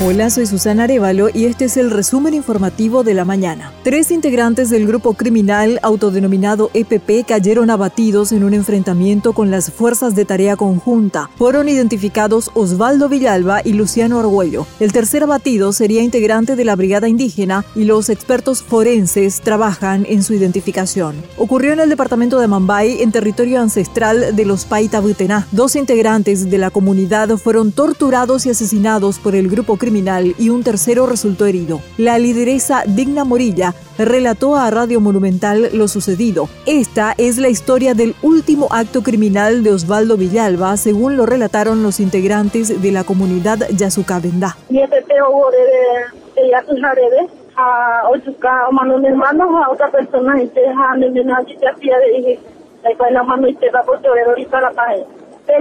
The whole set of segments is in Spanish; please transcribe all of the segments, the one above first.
Hola, soy Susana Arevalo y este es el resumen informativo de la mañana. Tres integrantes del grupo criminal autodenominado EPP cayeron abatidos en un enfrentamiento con las fuerzas de tarea conjunta. Fueron identificados Osvaldo Villalba y Luciano Argüello. El tercer abatido sería integrante de la brigada indígena y los expertos forenses trabajan en su identificación. Ocurrió en el departamento de Mambay, en territorio ancestral de los Paita Butená. Dos integrantes de la comunidad fueron torturados y asesinados por el grupo criminal y un tercero resultó herido. La lideresa Digna Morilla relató a Radio Monumental lo sucedido. Esta es la historia del último acto criminal de Osvaldo Villalba, según lo relataron los integrantes de la comunidad Yasucabendá. a ochuka mano mi hermano a otra persona y te mi hermano y te hacía de cual la mano y te va por todo ahorita la pared.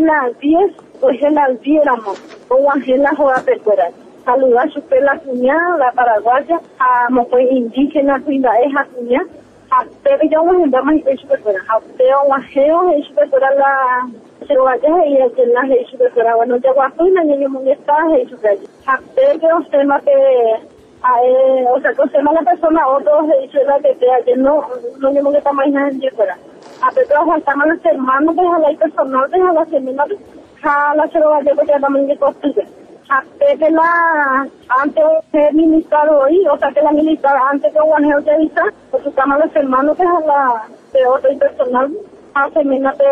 Las 10, pues en las 10 éramos, o en la joda percueras saludar su la cuñada, la paraguaya, a moco indígena, cuida es a cuñada, a tebe ya un ejemplo más y superfuera, a teo un ajeo y superfuera la se vaya y que la y superfuera, bueno, ya guapo y la niña muy está y superfuera, a tebe que os tema que o sea, que os tema la persona, otros se dice la que te que no, no que está más en fuera. A tebe faltaban los hermanos, deja la personal, deja la semana, a la se vaya porque también de de la antes de militar hoy, o sea que la militar antes de Juaneo de Vista, por su cama los hermanos de la de otro personal, a semana de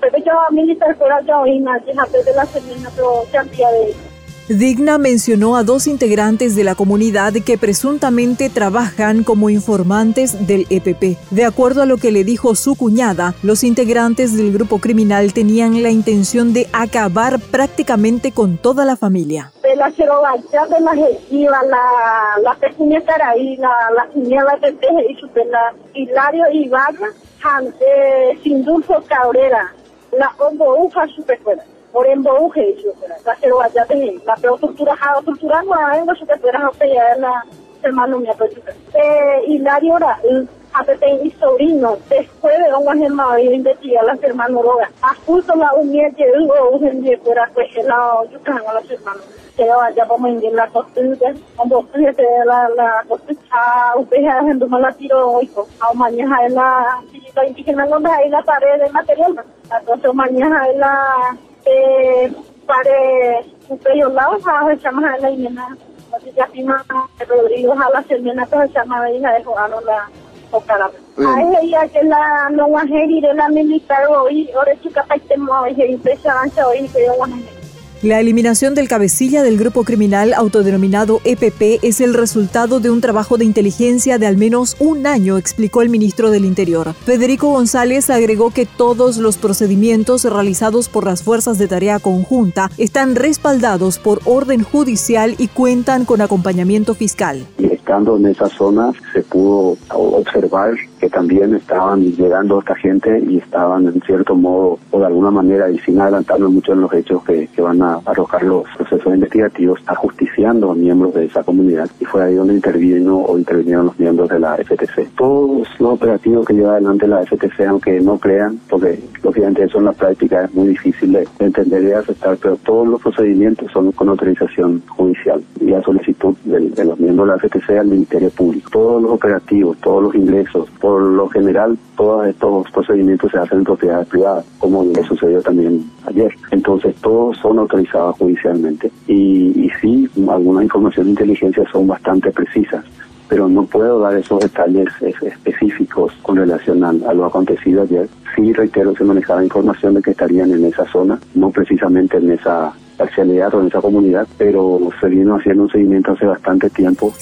pero yo militar fuera ya hoy nadie, de la semana pero cantidad de Digna mencionó a dos integrantes de la comunidad que presuntamente trabajan como informantes del EPP. De acuerdo a lo que le dijo su cuñada, los integrantes del grupo criminal tenían la intención de acabar prácticamente con toda la familia. De la de la la, la pequeña Caraí, la, cuñada de Teje la Hilario Ibarra, Sindulfo Cabrera, la Ufa por embo uge yo la se lo vaya tener la peor tortura ha tortura no hay no se te puede hacer ya la hermano mi pues eh y la hora a te mi sobrino después de un hermano y investigar las hermanos roga. A justo la unidad que hubo un día fuera pues la yo can a los hermanos que vaya vamos en la costumbre cuando se la la costumbre a usted haciendo mala tiro hoy a mañana la la indígena no hay la pared de material entonces mañana la eh, pare superior lado ha chama la imena así ya pima Rodrigo a la semana to chama hija de Juan la okara ai ya que la no wa heri de la militar hoy ore chica paite mo heri pesa ancha hoy que yo wa la eliminación del cabecilla del grupo criminal autodenominado EPP es el resultado de un trabajo de inteligencia de al menos un año, explicó el ministro del Interior. Federico González agregó que todos los procedimientos realizados por las fuerzas de tarea conjunta están respaldados por orden judicial y cuentan con acompañamiento fiscal en esa zona se pudo observar que también estaban llegando esta gente y estaban en cierto modo o de alguna manera y sin adelantarnos mucho en los hechos que, van a arrojar los procesos investigativos, ajusticiando a miembros de esa comunidad y fue ahí donde intervino o intervinieron los miembros de la FTC. Todos los operativos que lleva adelante la FTC, aunque no crean, porque lógicamente eso en la práctica es muy difícil de, entender y aceptar, pero todos los procedimientos son con autorización judicial y a solicitud de, de los miembros de la FTC al Ministerio Público. Todos los operativos, todos los ingresos, por lo general, todos estos procedimientos se hacen en propiedades privadas, como le sucedió también ayer. Entonces, todos son autorizados judicialmente. Y, y sí, algunas informaciones de inteligencia son bastante precisas pero no puedo dar esos detalles específicos con relación a, lo acontecido ayer. Sí, reitero, se manejaba información de que estarían en esa zona, no precisamente en esa parcialidad o en esa comunidad, pero se vino haciendo un seguimiento hace bastante tiempo.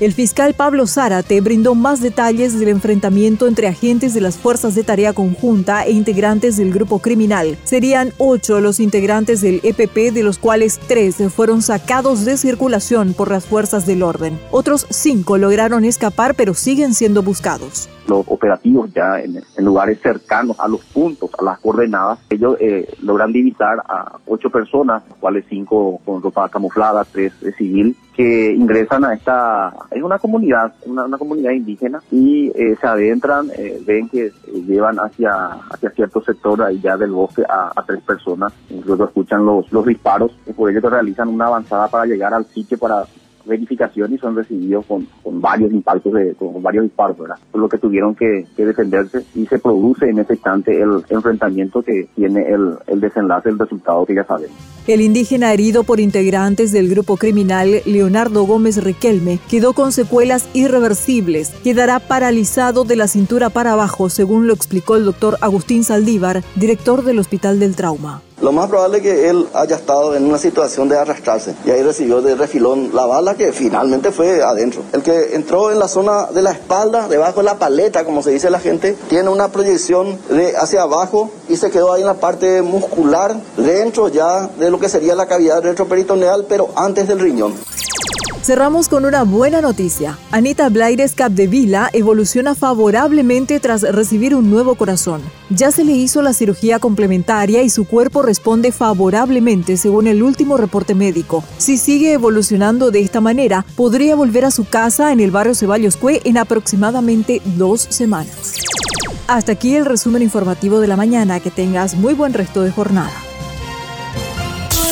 El fiscal Pablo Zárate brindó más detalles del enfrentamiento entre agentes de las fuerzas de tarea conjunta e integrantes del grupo criminal. Serían ocho los integrantes del EPP, de los cuales tres fueron sacados de circulación por las fuerzas del orden. Otros cinco lograron escapar, pero siguen siendo buscados los operativos ya en, lugares cercanos a los puntos, a las coordenadas, ellos eh, logran divisar a ocho personas, cuales cinco con ropa camuflada, tres de civil, que ingresan a esta, es una comunidad, una, comunidad indígena y eh, se adentran, eh, ven que llevan hacia, hacia cierto sector ahí ya del bosque a, tres personas, luego escuchan los, los disparos y por ello realizan una avanzada para llegar al sitio para verificación y son recibidos con, con varios impactos, de, con varios disparos, ¿verdad? Por lo que tuvieron que, defenderse y se produce en ese instante el enfrentamiento que tiene el, desenlace, el resultado que ya sabemos. El indígena herido por integrantes del grupo criminal Leonardo Gómez Riquelme quedó con secuelas irreversibles. Quedará paralizado de la cintura para abajo, según lo explicó el doctor Agustín Saldívar, director del Hospital del Trauma. Lo más probable es que él haya estado en una situación de arrastrarse y ahí recibió de refilón la bala que finalmente fue adentro. El que entró en la zona de la espalda, debajo de la paleta, como se dice la gente, tiene una proyección de hacia abajo y se quedó ahí en la parte muscular, dentro ya de lo que sería la cavidad retroperitoneal, pero antes del riñón. Cerramos con una buena noticia. Anita Blaires Capdevila evoluciona favorablemente tras recibir un nuevo corazón. Ya se le hizo la cirugía complementaria y su cuerpo responde favorablemente según el último reporte médico. Si sigue evolucionando de esta manera, podría volver a su casa en el barrio Ceballos Cue en aproximadamente dos semanas. Hasta aquí el resumen informativo de la mañana. Que tengas muy buen resto de jornada.